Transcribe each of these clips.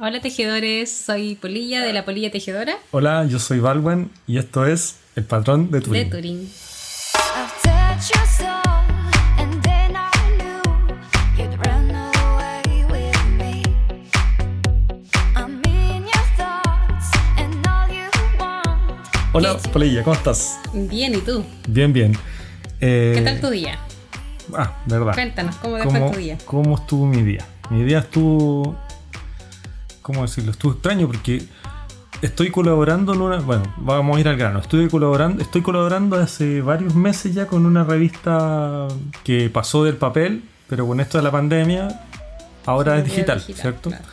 Hola tejedores, soy Polilla de la Polilla Tejedora Hola, yo soy Balwen y esto es El Patrón de de all you want. Hola, Polilla, ¿cómo estás? Bien, ¿y tú? Bien, bien. Eh, ¿Qué tal tu día? Ah, verdad. Cuéntanos, ¿cómo fue ¿Cómo, tu día? ¿Cómo estuvo mi día? Mi día estuvo. ¿Cómo decirlo? Estuvo extraño porque estoy colaborando en una. Bueno, vamos a ir al grano. Estoy colaborando, estoy colaborando hace varios meses ya con una revista que pasó del papel, pero con esto de la pandemia, ahora es digital, digital, ¿cierto? claro.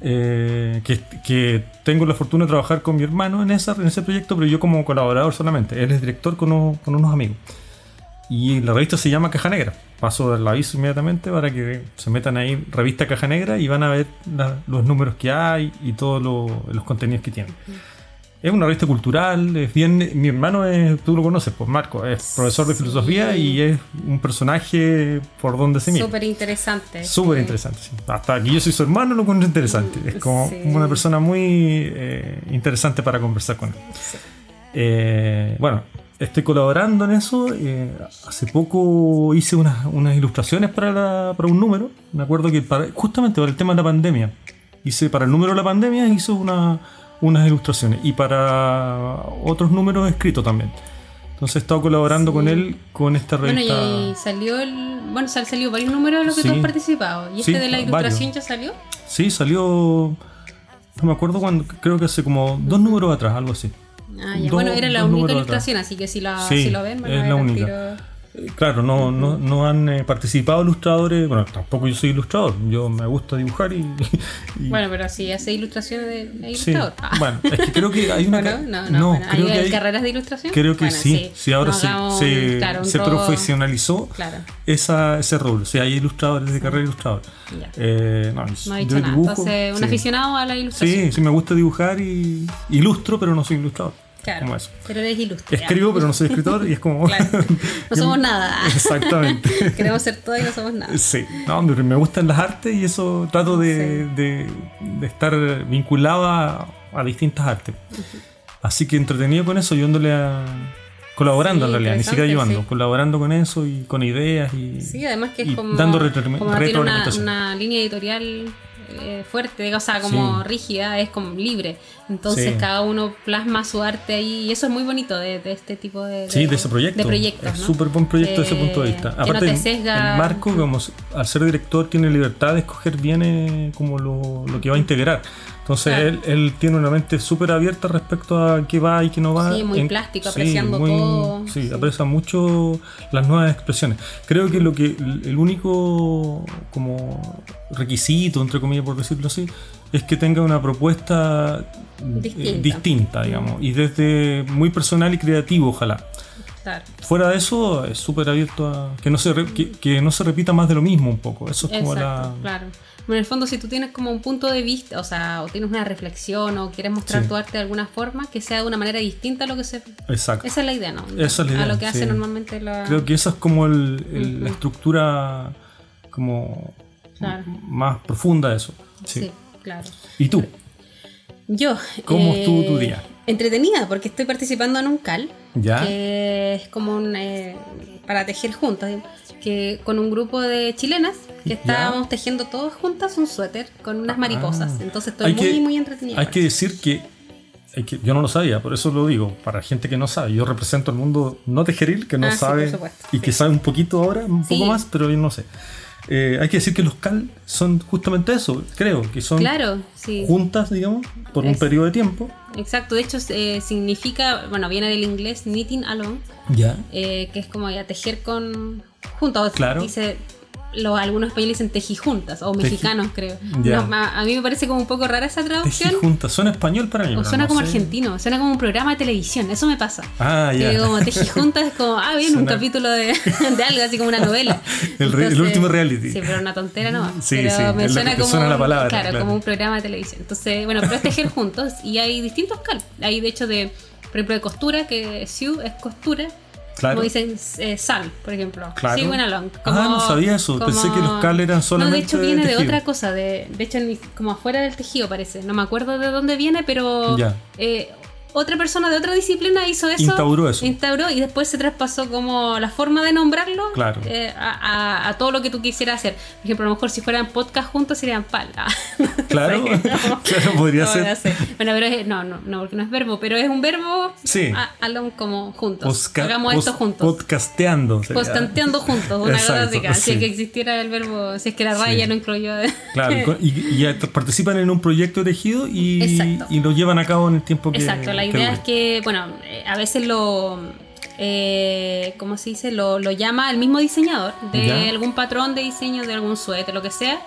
Eh, que, que tengo la fortuna de trabajar con mi hermano en, esa, en ese proyecto, pero yo como colaborador solamente. Él es director con, unos- con unos amigos. Y la revista se llama Caja Negra. Paso el aviso inmediatamente para que se metan ahí, revista Caja Negra, y van a ver la- los números que hay y todos lo- los contenidos que tienen. Es una revista cultural, es bien. Mi hermano es, tú lo conoces, pues Marco, es profesor de Sí. filosofía y es un personaje por donde se mira. Súper interesante. Súper interesante, sí. Hasta que yo soy su hermano lo encuentro interesante. Es como Sí. una persona muy eh, interesante para conversar con él. Eh, bueno, estoy colaborando en eso. eh, hace poco hice unas, unas ilustraciones para, la- para un número. Me acuerdo que para, justamente para el tema de la pandemia. Hice para el número de la pandemia hice una- unas ilustraciones. Y para otros números escritos también. Entonces he estado colaborando Sí. con él con esta Bueno, revista. y salió el. Bueno, sal- salió varios números de los que Sí. tú has participado. ¿Y este de la varios. ilustración ya salió? Sí, salió. No me acuerdo cuándo, creo que hace como dos números atrás, algo así. Ah, ya. Dos- bueno, era la única ilustración, así que si, la, Sí, si lo ven, a es la única. tiro. Eh, Claro, no, no, no han eh, participado ilustradores. Bueno, tampoco yo soy ilustrador. Yo me gusta dibujar y. y- Bueno, pero si hace ilustraciones de, sí. ilustrador. Ah. Bueno, es que creo que hay una. ¿O ca- no, no, no. bueno, creo ¿hay que hay. carreras de ilustración? Creo que Bueno, sí. Sí, ahora se, se, claro, profesionalizó Claro, esa, ese rol. O sea, hay ilustradores de carrera de ilustrador. Eh, no, No ha yo dicho nada. dibujo, Entonces, un aficionado a la ilustración. Sí, sí, me gusta dibujar y ilustro, pero no soy ilustrador. Claro. Como eso. Pero eres ilustre. Escribo, pero no soy escritor y es como. Claro. No somos nada. Exactamente. Queremos ser todo y no somos nada. Sí, no, me gustan las artes y eso trato de, de- de estar vinculado a, a distintas artes. Así que entretenido con eso, ayudándole a. colaborando Sí, en realidad, ni siquiera ayudando, sí. colaborando con eso y con ideas y. Sí, además que es como. dando retro- como una, retroalimentación. una línea editorial eh, fuerte, o sea, como rígida, es como libre. Entonces Sí. cada uno plasma su arte ahí y eso es muy bonito de, de este tipo de, Sí, de ese proyecto. De proyectos, es ¿no? súper buen proyecto desde ese Eh, punto de vista. no Aparte, te el- sesga. el Marco, como al ser director, tiene libertad de escoger bien eh, como lo, lo que va a integrar. Entonces, Claro. él, él tiene una mente súper abierta respecto a qué va y qué no va. Sí, muy plástico, sí, apreciando todo. Sí, Sí. aprecia mucho las nuevas expresiones. Creo que lo que el único como requisito, entre comillas, por decirlo así, es que tenga una propuesta eh, Distinta. digamos, y desde muy personal y creativo, ojalá. Claro. Fuera de eso, es súper abierto a que no, se re- que, que no se repita más de lo mismo un poco. Eso es como la. claro. En el fondo, si tú tienes como un punto de vista, o sea, o tienes una reflexión o quieres mostrar Sí. tu arte de alguna forma, que sea de una manera distinta a lo que se. Exacto. Esa es la idea, ¿no? Esa es la A idea, lo que hace normalmente la. Creo que esa es como el- el- la estructura como Claro. más profunda de eso. Sí. Sí, claro. ¿Y tú? Yo. ¿Cómo eh, estuvo tu día? Entretenida, porque estoy participando en un CAL, ¿Ya? que es como un. eh, para tejer juntas, que con un grupo de chilenas que Ya. estábamos tejiendo todas juntas un suéter con unas mariposas. Ah. Entonces estoy Hay muy, que- muy entretenida. Hay que decir que, que- yo no lo sabía, por eso lo digo, para gente que no sabe. Yo represento al mundo no tejeril, que no Ah, sí, sabe por supuesto, y que sí. sabe un poquito ahora, un Sí. poco más, pero yo no sé. Eh, hay que decir que los CAL son justamente eso, creo, que son Claro, sí. juntas, digamos, por un periodo de tiempo. Exacto, de hecho eh, significa, bueno, viene del inglés knitting along, Ya. eh, que es como ya tejer con juntos. Claro. Dice, lo, algunos españoles dicen tejijuntas, o mexicanos creo. No, a, a mí me parece como un poco rara esa traducción. Tejijuntas, suena español para mí. O suena no como sé. argentino, suena como un programa de televisión, eso me pasa. Ah, ya. Que como tejijuntas es como, ah, bien, un Suena- capítulo de, de algo, así como una novela. El re- el último reality. Sí, pero una tontera no. Sí, pero sí, me suena como, suena la un- palabra, claro, claro. como un programa de televisión. Entonces, bueno, pero es tejer juntos y hay distintos cal. Hay de hecho de, por ejemplo, de costura, que Sue es costura. Claro. Como dicen eh, sal, por ejemplo. Claro. Sí. Ah, no sabía eso. Pensé que los cal eran solamente No, de hecho viene de otra cosa. De, de hecho, como afuera del tejido parece. No me acuerdo de dónde viene, pero Ya. eh, otra persona de otra disciplina hizo eso. Instauró eso. Instauró y después se traspasó como la forma de nombrarlo Claro. eh, a, a- a todo lo que tú quisieras hacer. Por ejemplo, a lo mejor si fueran podcast juntos serían pal. Ah, Claro, no claro, podría No, ser. Bueno, pero es, no, no, no, porque no es verbo, pero es un verbo Sí. como juntos. Hagamos esto juntos. Podcasteando. sería. Postanteando juntos, una cosa Exacto, así, que- Si es que existiera el verbo, si es que la Sí. raya no incluyó. Claro, y participan en un proyecto tejido y, Exacto. y lo llevan a cabo en el tiempo que. Exacto, la idea es que, bueno, eh, a veces lo, eh, ¿cómo se dice? Lo, lo llama el mismo diseñador de Ya. algún patrón de diseño, de algún suéter, lo que sea.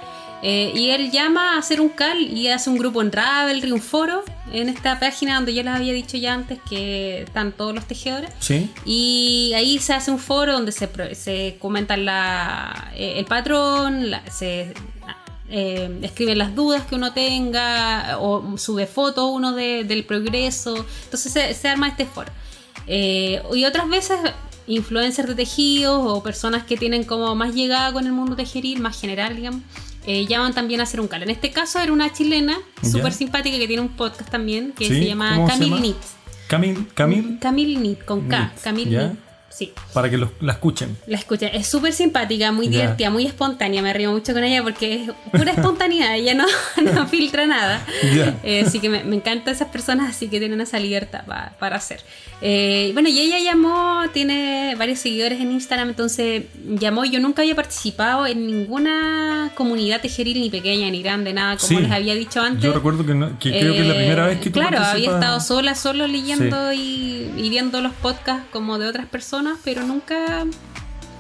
eh, y él llama a hacer un cal y hace un grupo en Ravelry, un foro, en esta página donde yo les había dicho ya antes que están todos los tejedores. Sí, Y ahí se hace un foro donde se, se comentan la, eh, el patrón, la- se eh, escriben las dudas que uno tenga, o sube fotos uno de- del progreso. Entonces se, se arma este foro. Eh, y otras veces influencers de tejidos o personas que tienen como más llegada con el mundo tejeril, más general, digamos. eh, llaman también a hacer un cal. En este caso era una chilena súper simpática que tiene un podcast también que Sí, se llama ¿cómo se Camille? Nit. Camil, Camil, Camille Nit, con K. Camille. Sí, para que los- la escuchen. la escuché. Es súper simpática, muy Ya. divertida, muy espontánea. Me río mucho con ella porque es pura espontaneidad. ella no, no filtra nada. Eh, así que me, me encantan esas personas así que tienen esa libertad pa- para hacer. Eh, bueno, y ella llamó, tiene varios seguidores en Instagram, entonces llamó. Yo nunca había participado en ninguna comunidad tejeril, ni pequeña ni grande, nada, como Sí. les había dicho antes. Yo recuerdo que, no- que creo que es la primera Eh, vez que tú Claro, había participas- estado sola, solo leyendo y, y viendo los podcasts como de otras personas, pero nunca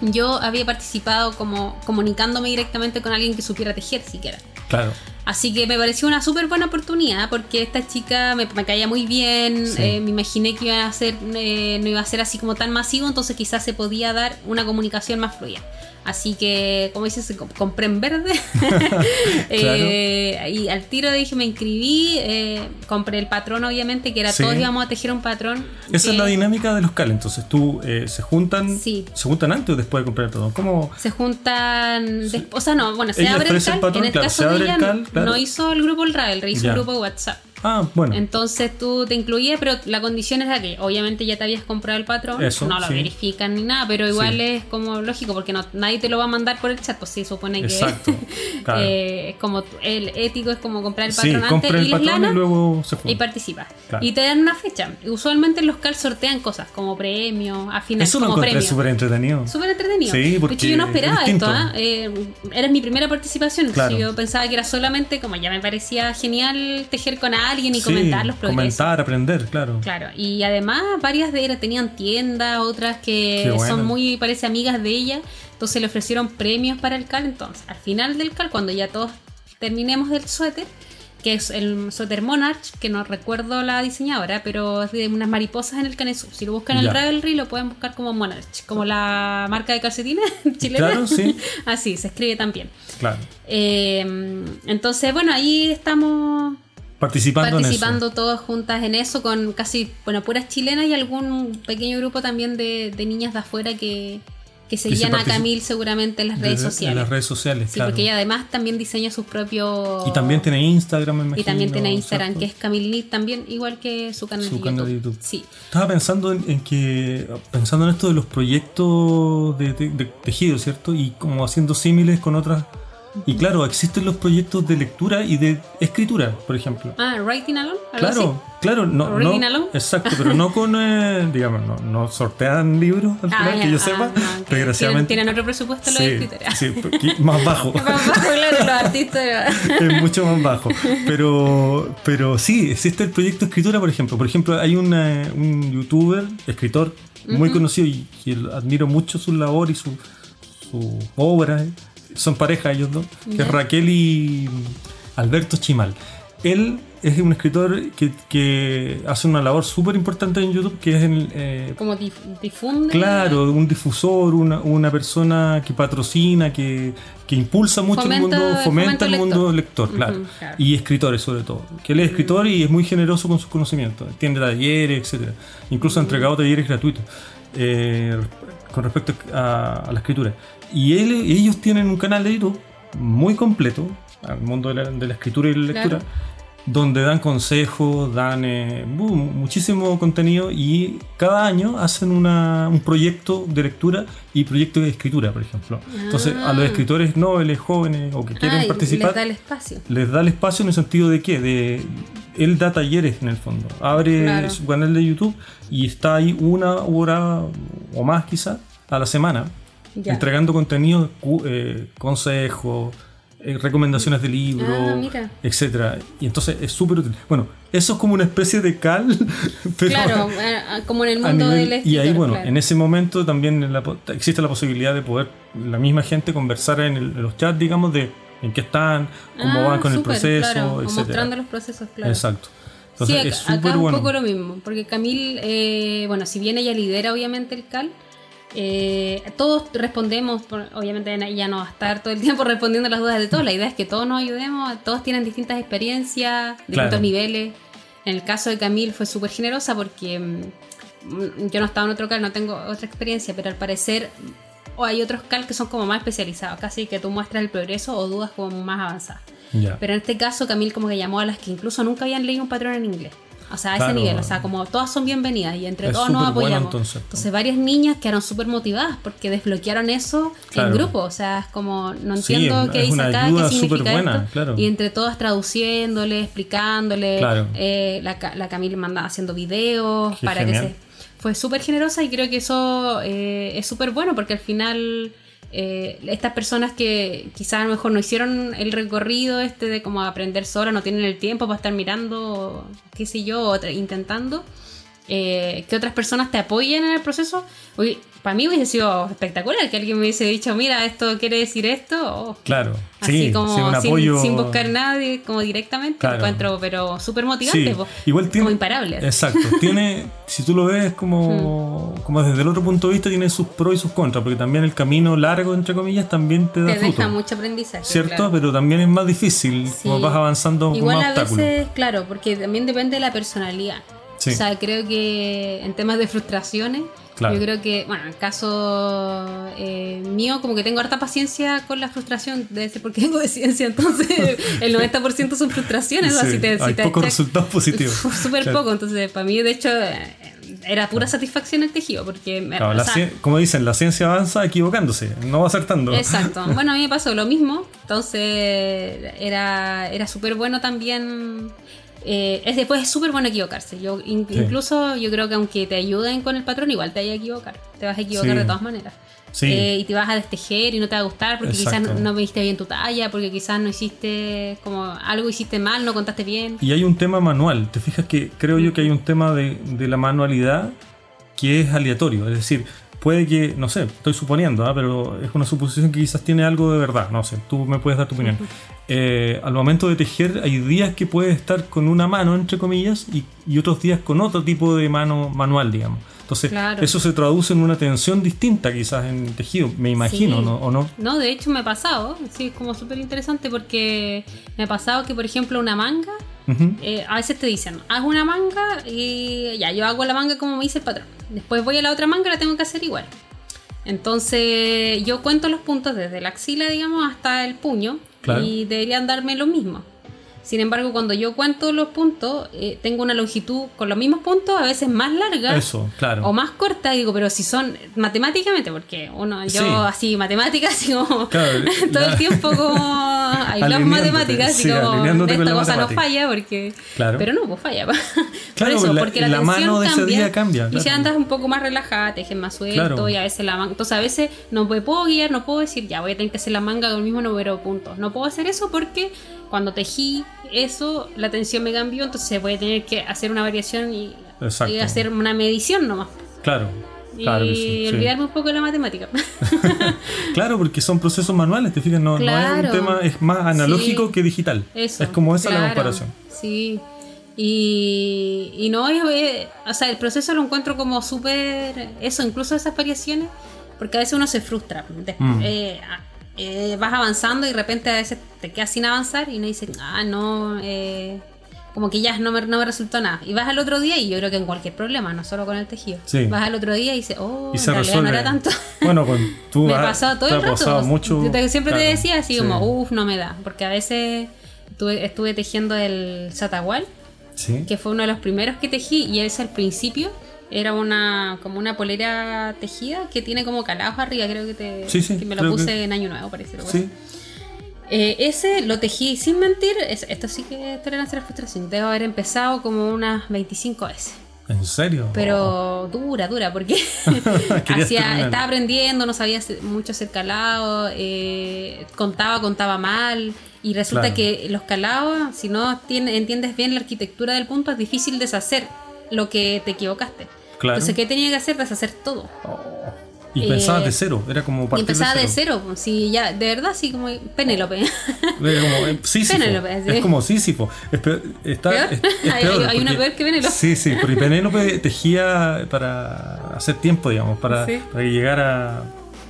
yo había participado como comunicándome directamente con alguien que supiera tejer siquiera. Claro. Así que me pareció una súper buena oportunidad porque esta chica me, me caía muy bien, Sí. eh, me imaginé que iba a ser, eh, no iba a ser así como tan masivo, entonces quizás se podía dar una comunicación más fluida. Así que, como dices, compré en verde. Eh, y al tiro dije, me inscribí, eh, compré el patrón obviamente, que era Sí. todos íbamos a tejer un patrón. Esa que es la dinámica de los cal. Entonces tú eh, se juntan. Sí. ¿Se juntan antes o después de comprar el patrón? ¿Cómo? Se juntan, des- o sea, no, bueno, se Ella abre el cal. patrón, en el claro, caso de el ella, cal, no- claro. no hizo el grupo el Ravelry, hizo Ya. un grupo de WhatsApp. Ah, bueno. Entonces tú te incluías, pero la condición era que obviamente ya te habías comprado el patrón, Eso, no lo sí. verifican ni nada, pero igual Sí. es como lógico porque no, nadie te lo va a mandar por el chat, pues sí, supone que claro. eh, es como el ético es como comprar el sí, patrón antes y patrón lana y luego se y juntan. participas. Claro. Y te dan una fecha. Usualmente los CAL sortean cosas como premios, a final Eso lo como encontré súper entretenido. Súper entretenido. Sí, de porque hecho, yo no es esperaba esto. ¿ah? Eh, era mi primera participación. Claro. Yo pensaba que era solamente, como ya me parecía genial tejer con alguien y Sí, comentar los progresos. Comentar, aprender, claro. Claro, y además varias de ellas tenían tiendas, otras que bueno. son muy, parece, amigas de ella. Entonces le ofrecieron premios para el cal. Entonces, al final del cal, cuando ya todos terminemos del suéter, que es el suéter Monarch, que no recuerdo la diseñadora, pero es de unas mariposas en el canesú. Si lo buscan en el Ravelry, lo pueden buscar como Monarch, como la marca de calcetines chilena. Claro, sí. Así, se escribe también. Claro. Eh, entonces, bueno, ahí estamos Participando, participando todas juntas en eso con casi, bueno, puras chilenas y algún pequeño grupo también de, de niñas de afuera que, que seguían a Camille seguramente en las en eso. redes De- En sociales. las redes sociales, sí, claro. porque ella además también diseña sus propios... Y también tiene Instagram, me y imagino. también tiene Instagram, ¿cierto? que es Camille Nit también, igual que su canal, Su de, canal YouTube. de YouTube. Sí. Estaba pensando en, en que, pensando en esto de los proyectos de, de- de tejido, ¿cierto? Y como haciendo símiles con otras. Y claro, existen los proyectos de lectura y de escritura, por ejemplo. Ah, Writing Alone, algo Claro, claro, no, no alone. exacto, pero no con, eh, digamos, no, no sortean libros al Ah, final, ya, que yo ah, sepa, no, que tienen, desgraciadamente. tienen otro presupuesto los sí, escritores. sí, porque- más bajo. Más bajo, claro, los artistas. es mucho más bajo. Pero, pero sí, existe el proyecto escritura, por ejemplo. Por ejemplo, hay una- un youtuber, escritor, muy conocido y, y admiro mucho su labor y su, su obra. Son pareja ellos dos, que es Raquel y Alberto Chimal. Él es un escritor que, que hace una labor súper importante en YouTube, que es el, eh, Como dif- difunde. Claro, un difusor, una, una persona que patrocina, que, que impulsa mucho Fomenta- el mundo, fomenta el el mundo lector. claro. claro. Y escritores sobre todo. Que él es escritor y es muy generoso con sus conocimientos. Tiene talleres, etcétera. Incluso ha entregado talleres gratuitos. eh, con respecto a, a la escritura. Y él- ellos tienen un canal de YouTube muy completo al mundo de la, de la escritura y la lectura, Claro. donde dan consejos, dan eh, bu- muchísimo contenido y cada año hacen una- un proyecto de lectura y proyecto de escritura, por ejemplo. Entonces, a los Ah. escritores nobles, jóvenes o que quieren Ah, participar, les da el espacio. les da el espacio en el sentido de que de él da talleres en el fondo abre Claro. su canal de YouTube y está ahí una hora o más quizá a la semana Ya. entregando contenido eh, consejos eh, recomendaciones de libros Ah, etcétera y entonces es súper útil bueno eso es como una especie de cal pero Claro, como en el mundo nivel- del y ahí escritor, bueno claro. en ese momento también la existe la posibilidad de poder la misma gente conversar en, el- en los chats digamos de en qué están cómo Ah, van con el proceso claro, etcétera mostrando los procesos, claro. exacto sí, entonces acá, es acá es un bueno poco lo mismo, porque Camil, eh, bueno, si bien ella lidera obviamente el CAL, eh, todos respondemos, obviamente ella no va a estar todo el tiempo respondiendo las dudas de todos, la idea es que todos nos ayudemos, todos tienen distintas experiencias, distintos Claro. niveles. En el caso de Camil fue súper generosa porque mm, yo no estaba en otro CAL, no tengo otra experiencia, pero al parecer o hay otros CAL que son como más especializados, casi que tú muestras el progreso o dudas como más avanzadas. Ya. Pero en este caso, Camil como que llamó a las que incluso nunca habían leído un patrón en inglés. O sea, a Claro. ese nivel, o sea, como todas son bienvenidas y entre Es todos nos bueno, apoyamos. entonces. varias niñas quedaron súper motivadas porque desbloquearon eso Claro. en grupo. O sea, es como, no entiendo qué dice acá, qué significa buena, esto. claro. Y entre todas traduciéndole, explicándole. Claro. eh, la, la Camil manda haciendo videos Qué para genial. que se fue súper generosa y creo que eso eh, es súper bueno porque al final eh, estas personas que quizás a lo mejor no hicieron el recorrido este de como aprender sola, no tienen el tiempo para estar mirando, qué sé yo, o intentando, eh, que otras personas te apoyen en el proceso, uy, para mí hubiese sido espectacular que alguien me hubiese dicho, mira, esto quiere decir esto, Claro, así sí, como sí, un sin, apoyo. sin buscar nadie, como directamente, Claro. encuentro, pero súper motivante, Sí, po, igual tiene. como imparable. así. Exacto. Tiene, si tú lo ves como, Hmm. como desde el otro punto de vista, tiene sus pros y sus contras, porque también el camino largo, entre comillas, también te da Te fruto. deja mucho aprendizaje. ¿Cierto? claro. Pero también es más difícil, Sí. como vas avanzando Igual con más a obstáculos. veces, claro, porque también depende de la personalidad. Sí. O sea, creo que en temas de frustraciones, Claro. yo creo que, bueno, en el caso eh, mío, como que tengo harta paciencia con la frustración, debe ser porque tengo de ciencia, entonces el 90% son frustraciones, o sea, Sí, si te, si hay pocos resultados positivos. Súper Claro. poco, entonces para mí, de hecho, eh, era pura satisfacción el tejido, porque, Claro, o sea, como dicen, la ciencia avanza equivocándose, no va acertando. Exacto. Bueno, a mí me pasó lo mismo. Entonces era, era súper bueno también. Eh, es después es súper bueno equivocarse. Yo in- Sí. incluso yo creo que aunque te ayuden con el patrón, igual te vayas a equivocar. Te vas a equivocar Sí. de todas maneras. Sí. Eh, y te vas a destejer y no te va a gustar porque quizás Exacto. no viste bien tu talla, porque quizás no hiciste como algo hiciste mal, no contaste bien. Y hay un tema manual. Te fijas que creo yo que hay un tema de, de la manualidad que es aleatorio. Es decir, puede que, no sé, estoy suponiendo, ¿ah? pero es una suposición que quizás tiene algo de verdad. No sé, tú me puedes dar tu opinión. Eh, al momento de tejer, hay días que puedes estar con una mano, entre comillas, y, y otros días con otro tipo de mano manual, digamos. Entonces, Claro. eso se traduce en una tensión distinta quizás en el tejido, me imagino, Sí. ¿no? ¿o no? No, de hecho me ha pasado. Sí, es como súper interesante porque me ha pasado que, por ejemplo, una manga Ujú. Eh, a veces te dicen, haz una manga y ya, yo hago la manga como me dice el patrón. Después voy a la otra manga y la tengo que hacer igual. Entonces yo cuento los puntos desde la axila, digamos, hasta el puño Claro. y deberían darme lo mismo. Sin embargo, cuando yo cuento los puntos, eh, tengo una longitud con los mismos puntos, a veces más larga Eso, claro. o más corta, digo, pero si son matemáticamente, porque uno, yo Sí. así, matemáticas, así como Claro, todo la- el tiempo como hay las matemáticas, así sí, como esta cosa no falla, porque Claro. pero no, pues falla. Por Claro, eso, porque la, la tensión mano de ese cambia, día cambia, Y si andas un poco más relajada, tejes más suelto y a veces la manga. Entonces a veces no me puedo guiar, no puedo decir, ya voy a tener que hacer la manga con el mismo número de puntos. No puedo hacer eso porque cuando tejí eso, la tensión me cambió, entonces voy a tener que hacer una variación y, y hacer una medición nomás. Claro. Y Claro sí, sí. olvidarme un poco de la matemática. Claro, porque son procesos manuales, te fijas, no, no es Claro. un tema, es más analógico Sí. que digital. Eso. es como esa la claro, comparación. Sí. Y, y no, es, es- o sea, el proceso lo encuentro como súper, eso, incluso esas variaciones, porque a veces uno se frustra. Mm. eh, eh, vas avanzando y de repente a veces te quedas sin avanzar y uno dice, ah, no, eh, como que ya no me, no me resultó nada. Y vas al otro día y yo creo que en cualquier problema, no solo con el tejido. Sí. Vas al otro día y dices, oh, Y se resuelve. no era tanto. Bueno, con tú me has- pasaba todo te el rato. pasado mucho. Yo te- siempre claro, te decía así sí. como, uff, no me da. Porque a veces tuve- estuve tejiendo el satagual, Sí. que fue uno de los primeros que tejí, y ese al principio era una como una polera tejida que tiene como calados arriba, creo que te Sí, sí, que me lo puse que- en año nuevo, parece. Sí. Eh, ese lo tejí sin mentir, es- esto sí que es tolerancia a la frustración. Debo haber empezado como unas 25 veces. ¿En serio? Pero dura, dura, porque terminar. estaba aprendiendo, no sabía mucho hacer calado, eh, contaba, contaba mal. Y resulta Claro. que los calados, si no tiene- entiendes bien la arquitectura del punto, es difícil deshacer lo que te equivocaste. Claro. Entonces, ¿qué tenía que hacer? Deshacer todo. Oh. Y Eh, pensabas de cero, era como Y partir empezaba de de cero. cero. pues, Sí, ya, de verdad, sí, como Penélope. Era como eh, Sísifo. Penélope, sí. Es como Sísifo. Es, peor- está, ¿Peor? es- es Hay- peor hay una peor que Penélope. Sí, sí, porque Penélope tejía para hacer tiempo, digamos, para, Sí. para que llegara.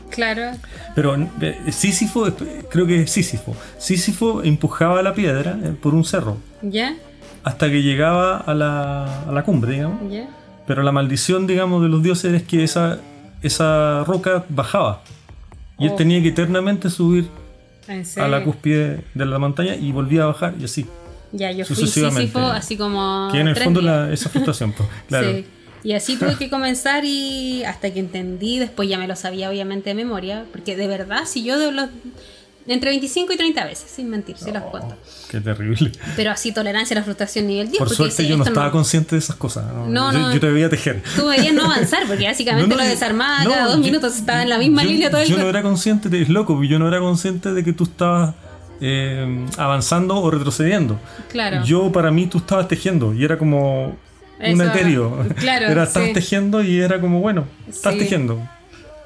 claro. Pero eh, Sísifo, eh, creo que es Sísifo. Sísifo empujaba la piedra por un cerro ¿Ya? hasta que llegaba a la, a la cumbre, digamos. ¿Ya? Pero la maldición, digamos, de los dioses es que esa, esa roca bajaba. Y él Oh. tenía que eternamente subir ¿En a la cúspide de la montaña y volvía a bajar y así. Ya, yo fui Sucesivamente. Sísifo así como. que en el fondo la- esa frustración, pues, claro. Sí. Y así tuve que comenzar y hasta que entendí, después ya me lo sabía obviamente de memoria, porque de verdad, si yo de los... Entre 25 y 30 veces, sin mentir, si las cuento. Qué terrible. Pero así tolerancia a la frustración nivel 10. Por suerte yo no estaba consciente de esas cosas. No, No, yo, no. yo te veía tejer. Tú veías no avanzar, porque básicamente No, no, lo desarmaba no, cada dos yo- minutos, estaba en la misma yo- línea todo el Yo no era consciente, de, es loco, yo no era consciente de que tú estabas eh, avanzando o retrocediendo. Claro. Yo para mí tú estabas tejiendo y era como un etéreo. claro, Era, estabas sí. tejiendo y era como, bueno, estás Sí. tejiendo.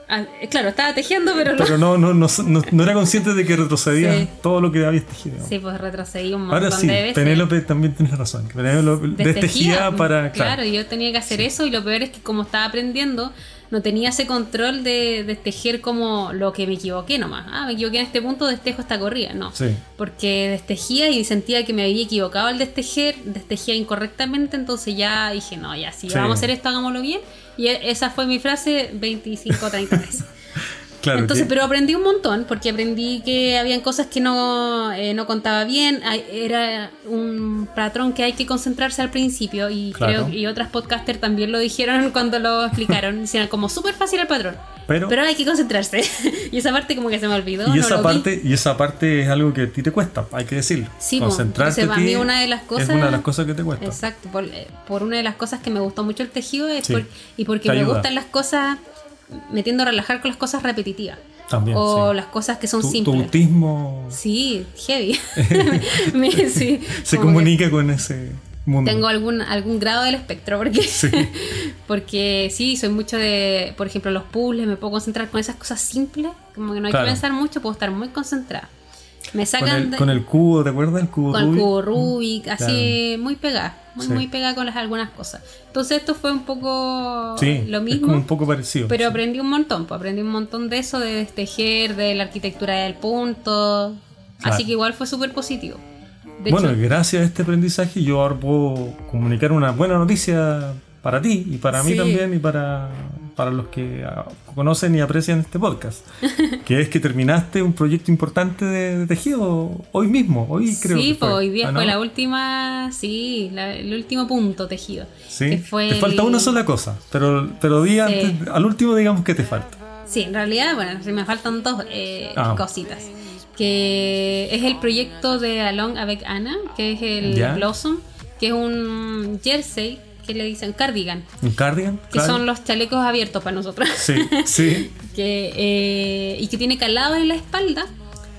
Ah, eh, claro, estaba tejiendo, pero, no. Pero no, no, no, no, era consciente de que retrocedías Sí. todo lo que habías tejido. Sí, pues retrocedí un montón Ahora sí, de veces. Penélope también tienes razón. Penélope Destejía, para. Claro, yo tenía que hacer eso y lo peor es que como estaba aprendiendo, no tenía ese control de destejer como lo que me equivoqué nomás. Ah, me equivoqué en este punto, destejo esta corrida. No. Porque destejía y sentía que me había equivocado al destejer, destejía incorrectamente, entonces ya dije, no, ya, si Sí. vamos a hacer esto, hagámoslo bien. Y e- esa fue mi frase 25 30 veces. Claro. Entonces, que- pero aprendí un montón, porque aprendí que habían cosas que no, eh, no contaba bien. Era un patrón que hay que concentrarse al principio, y Claro. creo y otras podcasters también lo dijeron cuando lo explicaron. Hicieron como súper fácil el patrón. Pero- hay que concentrarse. y esa parte como que se me olvidó. y no esa vi. parte y esa parte es algo que a ti te cuesta, hay que decirlo. Sí, po. Concentrarte Entonces, a mí una de las cosas- es una de las cosas que te cuesta. Exacto, por, eh, por una de las cosas que me gustó mucho el tejido es Sí, por- y porque me ayuda. gustan las cosas, me tiendo a relajar con las cosas repetitivas. También, o sí. las cosas que son Tu, tu simples. autismo Sí, heavy. Me- sí, se que comunica con ese mundo. Tengo algún, algún grado del espectro, porque Sí. porque sí, soy mucho de, por ejemplo, los puzzles, me puedo concentrar con esas cosas simples, como que no hay Claro. que pensar mucho, puedo estar muy concentrada. Me con, sacan el, de- con el cubo, ¿te acuerdas? El cubo con el cubo Rubik, así muy pegada, muy, Sí. muy pegada con las, algunas cosas. Entonces esto fue un poco Sí, lo es mismo. como un poco parecido. Pero sí. aprendí un montón, pues aprendí un montón de eso, de destejer, de la arquitectura del punto. Claro. Así que igual fue súper positivo. De bueno, hecho, gracias a este aprendizaje yo ahora puedo comunicar una buena noticia para ti y para mí también y para, para los que ah, conocen y aprecian este podcast. que es que terminaste un proyecto importante de, de tejido hoy mismo, hoy creo sí, que fue. hoy día ¿Ah, no? fue la última, sí, la- el último punto tejido. Sí, que fue te falta el- una sola cosa, pero, pero di Sí. antes- al último digamos que te falta. Sí, en realidad, bueno, me faltan dos eh, Ah. cositas. Que es el proyecto de Along avec Anna, que es el. Blossom, que es un jersey que le dicen cardigan, ¿Un cardigan? que Claro. son los chalecos abiertos para nosotros. Sí, sí. que, eh, y que tiene calado en la espalda.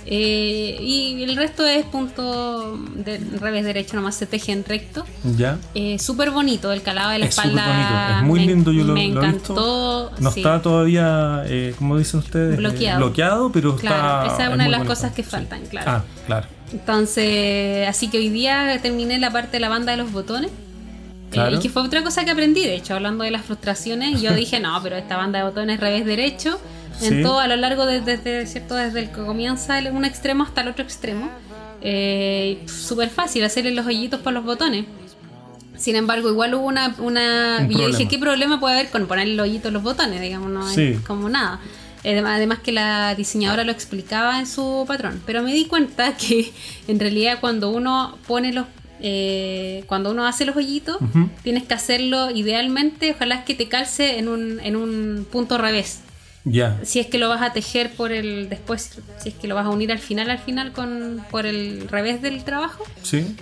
eh, y el resto es punto de revés derecho, nomás se teje en recto. Ya. Eh, súper bonito el calado de la Es espalda. bonito, es muy me- lindo, yo lo, me lo encantó. visto. No sí. está todavía, eh, como dicen ustedes, eh, Bloqueado. bloqueado, pero Claro, está. esa es una de las bonito. cosas que Sí. faltan, claro. Ah, claro. Entonces, así que hoy día terminé la parte de la banda de los botones. Eh, Claro. y que fue otra cosa que aprendí, de hecho, hablando de las frustraciones, yo dije, no, pero esta banda de botones revés derecho, en Sí. todo a lo largo de- desde cierto desde el que comienza el- un extremo hasta el otro extremo. Eh, Súper fácil hacerle los hoyitos para los botones. Sin embargo, igual hubo una... una Un yo dije. ¿qué problema puede haber con ponerle los hoyitos a los botones? Digamos, no Sí. es como nada. Además, además que la diseñadora lo explicaba en su patrón. Pero me di cuenta que en realidad cuando uno pone los... eh, cuando uno hace los hoyitos, tienes que hacerlo idealmente, ojalá es que te calce en un, en un punto revés. Ya. Si es que lo vas a tejer por el después, si es que lo vas a unir al final, al final con por el revés del trabajo, Sí.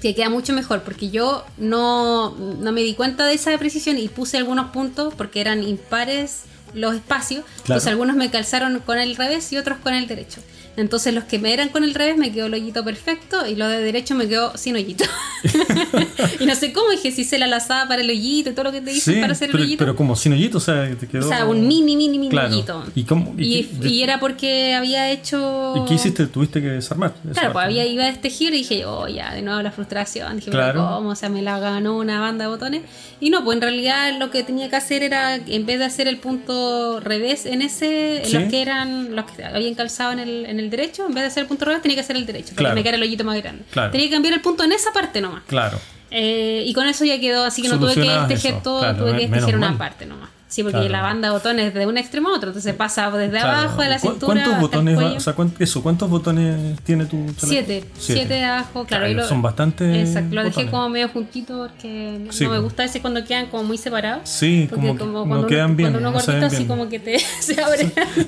que queda mucho mejor, porque yo no, no me di cuenta de esa precisión y puse algunos puntos porque eran impares los espacios, entonces algunos me calzaron con el revés y otros con el derecho. Entonces los que me eran con el revés me quedó el hoyito perfecto y lo de derecho me quedó sin hoyito. y no sé cómo, dije si hice la lazada para el hoyito y todo lo que te dicen Sí, para hacer pero, el hoyito. pero como sin hoyito, o sea, te quedó. o sea, un mini, mini, mini Claro. hoyito. ¿Y cómo? Y, ¿Y, y era porque había hecho. ¿Y qué hiciste? ¿Tuviste que desarmar? esa Claro, pues había iba a este giro y dije, oh, ya, de nuevo la frustración. Dije, Claro. pero ¿cómo? O sea, me la ganó una banda de botones. Y no, pues en realidad lo que tenía que hacer era, en vez de hacer el punto revés en ese, Sí. los que eran, los que habían calzado en el, en el derecho, en vez de hacer el punto revés, tenía que hacer el derecho, para que me quedara el hoyito más grande. Claro. Tenía que cambiar el punto en esa parte nomás. Claro. Eh, y con eso ya quedó, así que no tuve que tejer todo, claro, tuve que menos tejer una parte nomás. Sí, porque Claro. la banda de botones de un extremo a otro, entonces pasa desde Claro. abajo de la ¿Cu- cintura. ¿Cuántos hasta el botones va- cuello. o sea, cuánto- eso, ¿cuántos botones tiene tu chaleco? Siete, siete abajo, claro. Claro, y lo- son bastantes Exacto, lo dejé botones. como medio juntito porque no- Sí, no me gusta ese cuando quedan como muy separados. Sí, Porque como, no cuando, quedan uno, bien. cuando uno gordito así bien. como que te se abre,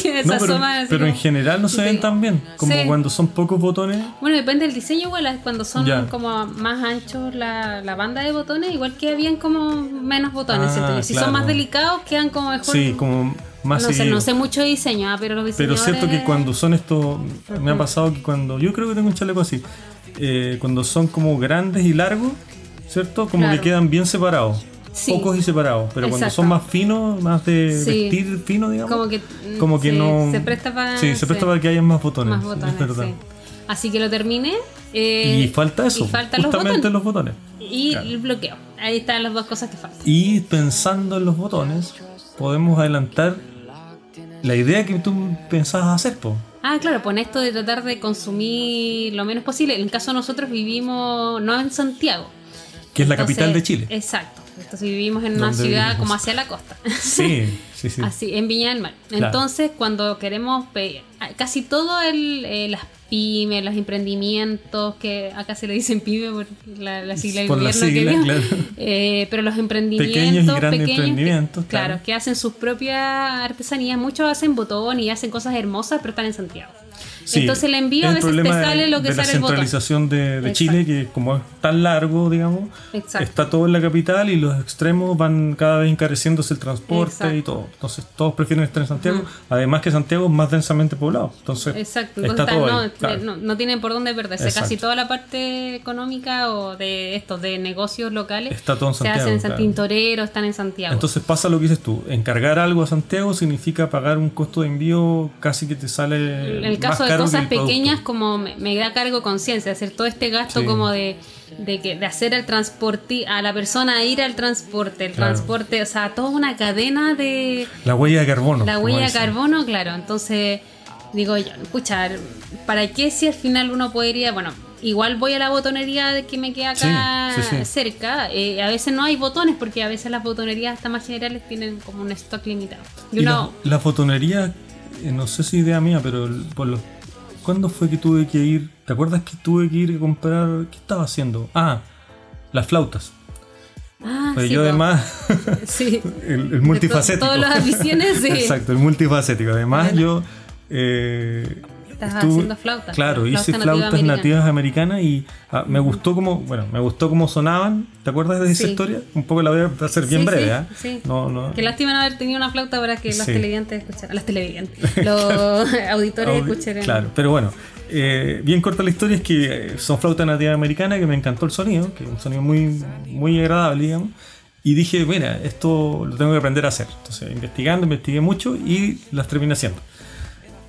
que se No, pero, asoma así pero en general no se ven tan bien. Como Sí. cuando son pocos botones. Bueno, depende del diseño igual, cuando son Ya. como más anchos la, la banda de botones, igual que habían como menos botones. Ah. Si. Son más delicados, quedan como mejor. Sí, como más no sé, no sé mucho diseño, ah, pero los Pero diseñadores... cierto que cuando son estos, me ha pasado que cuando, yo creo que tengo un chaleco así, eh, cuando son como grandes y largos, ¿cierto? Como Claro. que quedan bien separados, Sí. pocos y separados, pero cuando son más finos, más de Sí. vestir fino, digamos, Como que, como que no... se presta para- Sí, se presta para que haya más botones, Más botones, es verdad. Sí. Así que lo terminé. eh, Y falta eso, y faltan los justamente botones. los botones. Y Claro. el bloqueo. Ahí están las dos cosas que faltan. Y pensando en los botones, podemos adelantar la idea que tú pensabas hacer, po. Ah, claro, pues en esto de tratar de consumir lo menos posible. En el caso de nosotros vivimos no en Santiago. que es la Entonces, capital de Chile. Exacto. Entonces vivimos en una ciudad vivimos. como hacia la costa. Sí, sí, sí. Así, en Viña del Mar. Claro. Entonces, cuando queremos pe- casi todo el, eh, las pymes, los emprendimientos, que acá se le dicen pyme por la, la sigla Por la sigla, que claro. Eh, pero los emprendimientos Pequeños pequeños, emprendimientos, que, claro, que hacen sus propias artesanías. Muchos hacen botón y hacen cosas hermosas, pero están en Santiago. Sí, Entonces el envío a veces te sale lo que de sale la el botón. centralización de, de. Chile, que como es tan largo, digamos, Exacto. está todo en la capital y los extremos van cada vez encareciéndose el transporte Exacto. y todo. Entonces todos prefieren estar en Santiago, además que Santiago es más densamente poblado. Entonces Exacto, está entonces todo está- ahí, no, claro. no, no tienen por dónde perderse. Casi toda la parte económica o de estos de negocios locales Está todo en se Santiago, hacen en claro. San Tintorero, están en Santiago. Entonces pasa lo que dices tú, encargar algo a Santiago significa pagar un costo de envío casi que te sale en el más caso de cosas pequeñas, como me, me da cargo conciencia, hacer todo este gasto Sí. como de, de, que, de hacer el transporte, a la persona ir al transporte, el Claro. transporte, o sea, toda una cadena de, La huella de carbono. La huella de carbono, claro. Entonces, digo yo, escuchar, ¿para qué si al final uno podría, bueno, igual voy a la botonería que me queda acá Sí, sí, sí. cerca? eh, a veces no hay botones porque a veces las botonerías hasta más generales tienen como un stock limitado. Y la, la fotonería, eh, no sé si idea mía, pero por los, ¿cuándo fue que tuve que ir? ¿Te acuerdas que tuve que ir a comprar? ¿Qué estaba haciendo? Ah, las flautas. ah, Pero sí, yo además, sí. el, el multifacético. todas las aficiones, sí. Exacto, el multifacético. Además Bueno. yo... eh, Estás estuve- haciendo flautas. Claro, flauta hice flautas nativas americanas y ah, me gustó como, bueno, me gustó cómo sonaban. ¿Te acuerdas de esa Sí. historia? Un poco la voy a hacer bien Sí, breve, sí, ¿ah? sí. No, no. Qué lástima no haber tenido una flauta para que los televidentes escucharan. Los televidentes. Los auditores Audi- escucharan. Claro, pero bueno, eh, bien corta la historia es que eh, son flautas nativas americanas que me encantó el sonido, que es un sonido muy, muy agradable, digamos. Y dije, mira, esto lo tengo que aprender a hacer. Entonces, investigando, investigué mucho y las terminé haciendo.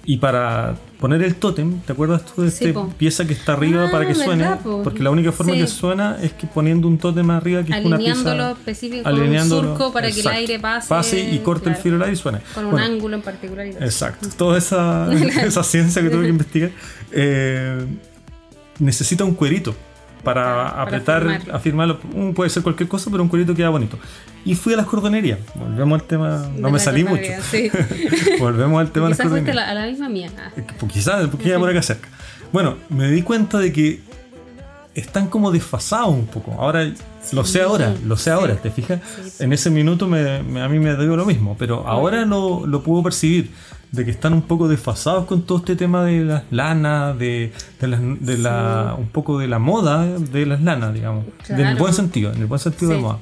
Y para poner el tótem, ¿te acuerdas tú de Sí, esta pieza que está arriba Ah, para que suene? ¿verdad, po? Porque la única forma Sí. que suena es que poniendo un tótem arriba que es una Alineándolo pieza específico con un surco para que el aire pase, y corte el filo del aire y suene. Con un Bueno, ángulo en particular. y todo. Exacto. Toda esa, esa ciencia que tuve que investigar eh, necesita un cuerito para Para apretar, firmarlo. afirmarlo. Puede ser cualquier cosa, pero un cuerito queda bonito. Y fui a las cordonerías. Volvemos al tema. De No me salí mucho. Sí. Volvemos al tema de las fuiste cordonerías. a la, a la misma mía. Pues quizás, porque ya por acá cerca. Bueno, me di cuenta de que están como desfasados un poco. Ahora, lo sé ahora, lo sé ahora, ¿te fijas? En ese minuto me- me- a mí me dio lo mismo, pero ahora lo, lo puedo percibir, de que están un poco desfasados con todo este tema de las lanas, de, de, las- de la, un poco de la moda de las lanas, digamos. En el Claro. buen sentido, en el buen sentido de Sí. moda.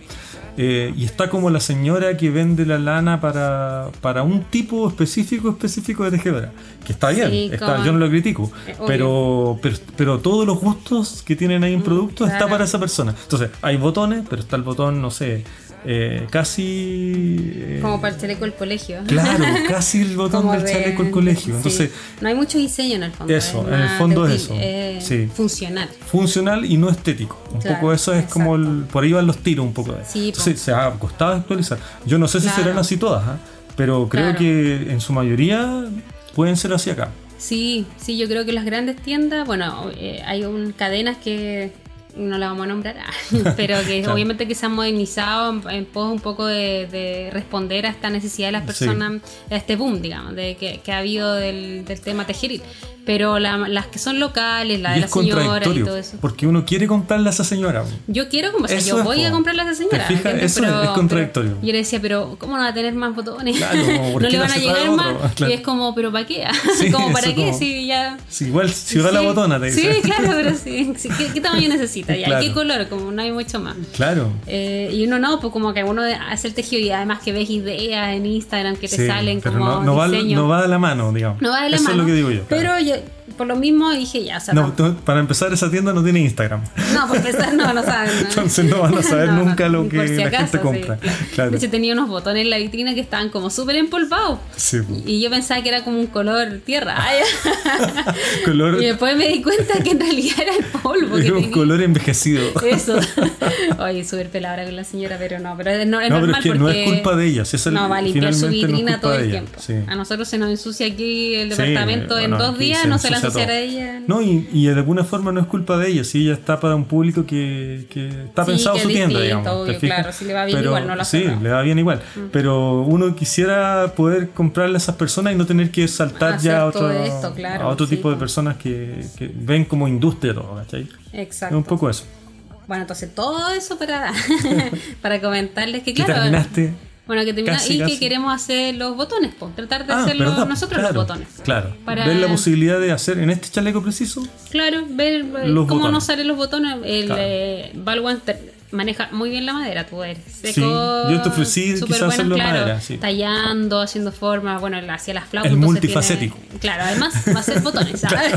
Eh, y está como la señora que vende la lana para, para un tipo específico específico de tejedora. Que está bien, Sí, está, yo no lo critico. Eh, pero, pero, pero todos los gustos que tienen ahí en producto está claro. para esa persona. Entonces, hay botones, pero está el botón, no sé, eh, casi... eh, Como para el chaleco del colegio. Claro, casi el botón del de- chaleco del colegio. sí. Entonces, no hay mucho diseño en el fondo. Eso, es en el fondo es eso. es Sí. funcional. funcional y no estético. Un Claro, poco eso es como el, por ahí van los tiros un poco de Sí. Entonces, se ha costado actualizar. Yo no sé si Claro. serán así todas, ¿ah? pero creo Claro. que en su mayoría pueden ser así acá. Sí, sí, yo creo que las grandes tiendas, bueno, eh, hay un, cadenas que no las vamos a nombrar, pero que Claro. obviamente que se han modernizado en, en pos un poco de, de responder a esta necesidad de las Sí. personas, a este boom, digamos, de que, que ha habido del, del tema tejeril. Pero la- las que son locales, la y de la señora y todo eso. porque uno quiere comprarle a esa señora. Yo quiero como, o sea, yo voy a comprarle a esa señora. ¿entiendes? Eso es contradictorio. pero yo le decía, pero ¿cómo no va a tener más botones? Claro, ¿por no le no van a llegar más. Claro. Y es como, ¿pero para qué? Sí, como, ¿para qué? como- Si ya. Igual, si da la Sí. botona, te dice. Sí, claro, pero sí. sí, ¿Qué, qué tamaño necesita? Ya, Claro. ¿Qué color? Como no hay mucho más. Claro. Eh, y uno no, pues como que uno hace el tejido y además que ves ideas en Instagram que te Sí, salen pero como no, no va, diseño. no va de la mano, digamos. No va de la Eso mano. es lo que digo yo. Pero yo, うん。Por lo mismo, dije ya, o sea, No, tú- para empezar, esa tienda no tiene Instagram. no, por empezar, no, no saben. ¿no? Entonces no van a saber No, no, nunca lo que si la acaso, gente sí, compra. claro. Claro. De hecho, tenía unos botones en la vitrina que estaban como súper empolvados. Sí, po. Y yo pensaba que era como un color tierra. Color, y después me di cuenta que en realidad era el polvo. que un tenía. color envejecido. Eso. Oye, súper pelabra con la señora, pero no, pero es, no, es No, pero normal es que porque no es culpa de ella. Si es el- no va a limpiar su vitrina todo el tiempo. sí. A nosotros se nos ensucia aquí el Sí, departamento en dos días, no se la ella. No, y, y de alguna forma no es culpa de ella, si ella está para un público que, que está Sí, pensado que su es tienda, digamos. ¿te obvio, claro, si le va bien Pero- igual, no hace Sí, le va bien igual. Pero uno quisiera poder comprarle a esas personas y no tener que saltar Hacer ya a otro, esto, claro, a otro sí, tipo de personas que, que ven como industria todo, ¿cachai? Es Exacto. un poco eso. Bueno, entonces todo eso para, para comentarles que, ¿Qué claro. terminaste? Bueno, que termina Casi, y casi. que queremos hacer los botones, pues, tratar de Ah, ¿verdad? nosotros Claro, los botones. Claro. Para- Ver la posibilidad de hacer en este chaleco preciso. Claro, ver eh, Los cómo nos salen los botones. El Claro. eh, maneja muy bien la madera, tú eres. Sí, yo te ofrecí quizás bueno, hacerlo claro, madera, sí. Tallando, haciendo formas, bueno, él hacía las flautas. Entonces multifacético. tiene- claro, además va a hacer botones. ¿sabes?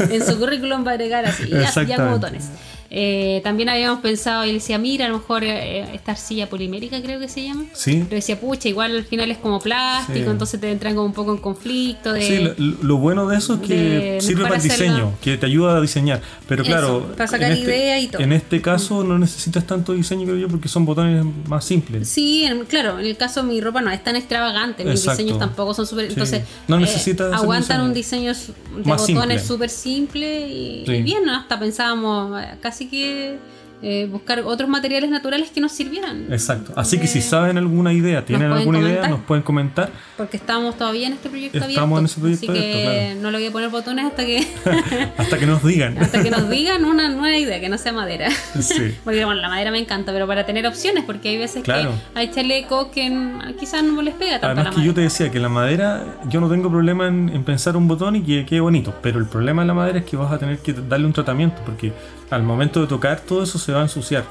en su currículum va a agregar así, ya, ya botones. Eh, también habíamos pensado, y decía, mira, a lo mejor eh, esta arcilla polimérica creo que se llama. Sí. Pero decía, pucha, igual al final es como plástico, Sí. entonces te entran como un poco en conflicto. De, Sí, lo, lo bueno de eso es que sirve para el diseño, que te ayuda a diseñar. Pero Eso, claro, para sacar en, este, idea y todo. en este caso no necesitas tanto diseño, creo yo, porque son botones más simples. Sí, en- claro, en el caso de mi ropa no es tan extravagante, mis Exacto. diseños tampoco son súper... Sí. Entonces, No eh, necesitas hacer aguantan un diseño. diseño su- de Más botones simple. súper simple y, Sí. y bien, ¿no? hasta pensábamos eh, casi que eh, buscar otros materiales naturales que nos sirvieran. Exacto. Así que si Eh, saben alguna idea, tienen alguna idea, nos pueden comentar. Porque estamos todavía en este proyecto Estamos abierto. en ese proyecto así abierto, que claro. no le voy a poner botones hasta que Hasta que nos digan. hasta que nos digan una nueva idea, que no sea madera. Sí. Porque bueno, la madera me encanta, pero para tener opciones, porque hay veces Claro. que hay chalecos que quizás no les pega tanto Además la que yo te decía que la madera, yo no tengo problema en, en pensar un botón y que quede bonito, pero el problema de la madera es que vas a tener que darle un tratamiento, porque al momento de tocar todo eso se va a ensuciar.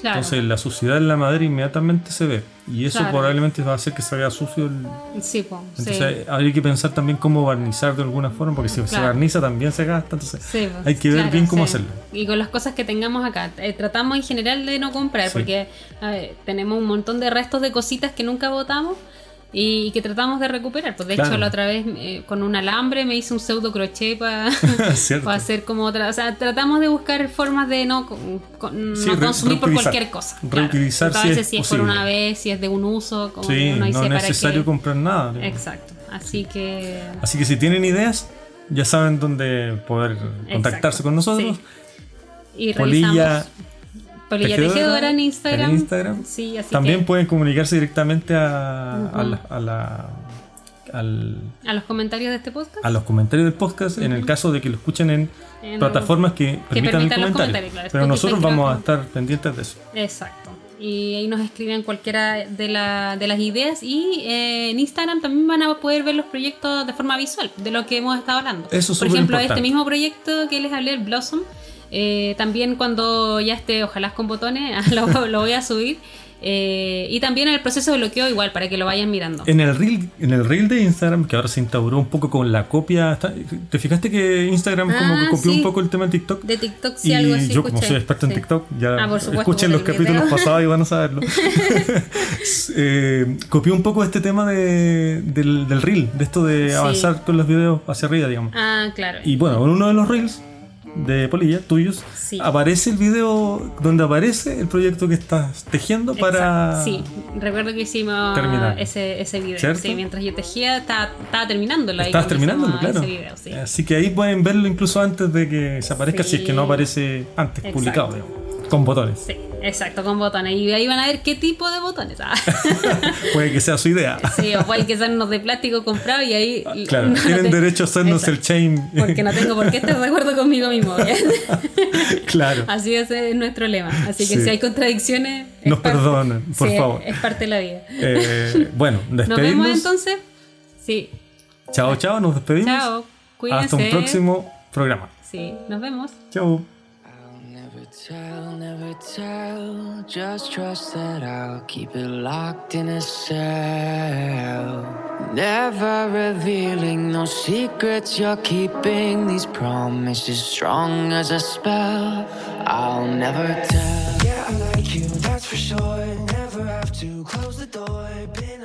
Claro. Entonces la suciedad en la madera inmediatamente se ve. Y eso Claro. probablemente va a hacer que se vea sucio. el- Sí, sí. Entonces habría que pensar también cómo barnizar de alguna forma, porque si se Claro. barniza también se gasta. Entonces Sí, po, hay que ver bien cómo sí. hacerlo. Y con las cosas que tengamos acá. eh, tratamos en general de no comprar, Sí. porque a ver, tenemos un montón de restos de cositas que nunca botamos. Y, que tratamos de recuperar. Pues de Claro. hecho, la otra vez eh, con un alambre me hice un pseudo crochet para Cierto. hacer como otra. O sea, tratamos de buscar formas de no, con- con- Sí, no consumir por cualquier cosa. Reutilizar Claro. si A es veces si es por una vez, si es de un uso, como Sí, no es necesario qué. comprar nada. digamos. Exacto. Así que. Así que si tienen ideas, ya saben dónde poder contactarse Exacto, con nosotros. sí. Y Polilla Tejedora Tejedora en Instagram. en Instagram. Sí, así También que pueden comunicarse directamente a, a la- a la- al- a los comentarios de este podcast. a los comentarios del podcast en el caso de que lo escuchen en, En- plataformas que permitan el permitan los comentario. claro. Pero nosotros creo vamos a estar pendientes de eso. Exacto. Y ahí nos escriben cualquiera de, la- de las ideas. Y eh, en Instagram también van a poder ver los proyectos de forma visual, de lo que hemos estado hablando. Eso es Por ejemplo, importante. este mismo proyecto que les hablé, el Blossom, eh, también cuando ya esté, ojalá con botones, lo, lo voy a subir. Eh, y también el proceso de bloqueo igual, para que lo vayan mirando. En el reel, en el reel de Instagram, que ahora se instauró un poco con la copia, ¿te fijaste que Instagram como que Ah, copió sí. un poco el tema de TikTok? De TikTok, sí, y algo así. yo como soy experto en. TikTok, ya Ah, supuesto, escuchen los capítulos video. pasados y van a saberlo. Eh, copió un poco este tema de, del, del reel, de esto de Sí. avanzar con los videos hacia arriba, digamos. Ah, claro. Y bueno, en uno de los reels de Polilla, tuyos, Sí. aparece el video donde aparece el proyecto que estás tejiendo para... Exacto, Sí, recuerdo que hicimos terminar. ese, ese video. Sí, mientras yo tejía, estaba, estaba terminándolo. cuando terminándolo, claro. Ese video, sí. Así que ahí pueden verlo incluso antes de que se aparezca, si es que no aparece antes Exacto. publicado, digamos, con botones. Sí, exacto, con botones. Y ahí van a ver qué tipo de botones. Ah. Puede que sea su idea. sí, o pueden que sean unos de plástico comprados y ahí. Claro, no tienen derecho a hacernos el chain. Porque no tengo por qué estar de acuerdo conmigo mismo. claro. Así es, es nuestro lema. Así que Sí. si hay contradicciones. es Nos parte- perdonen, por sí, favor. Es parte de la vida. Eh, bueno, Nos despedimos. vemos entonces. Sí. Chao, chao, nos despedimos. Chao. Cuídense. Hasta un próximo programa. Sí, nos vemos. Chao. Tell, never tell. Just trust that I'll keep it locked in a cell. Never revealing no secrets you're keeping. These promises strong as a spell. I'll never tell. Yeah, I like you, that's for sure. Never have to close the door. Been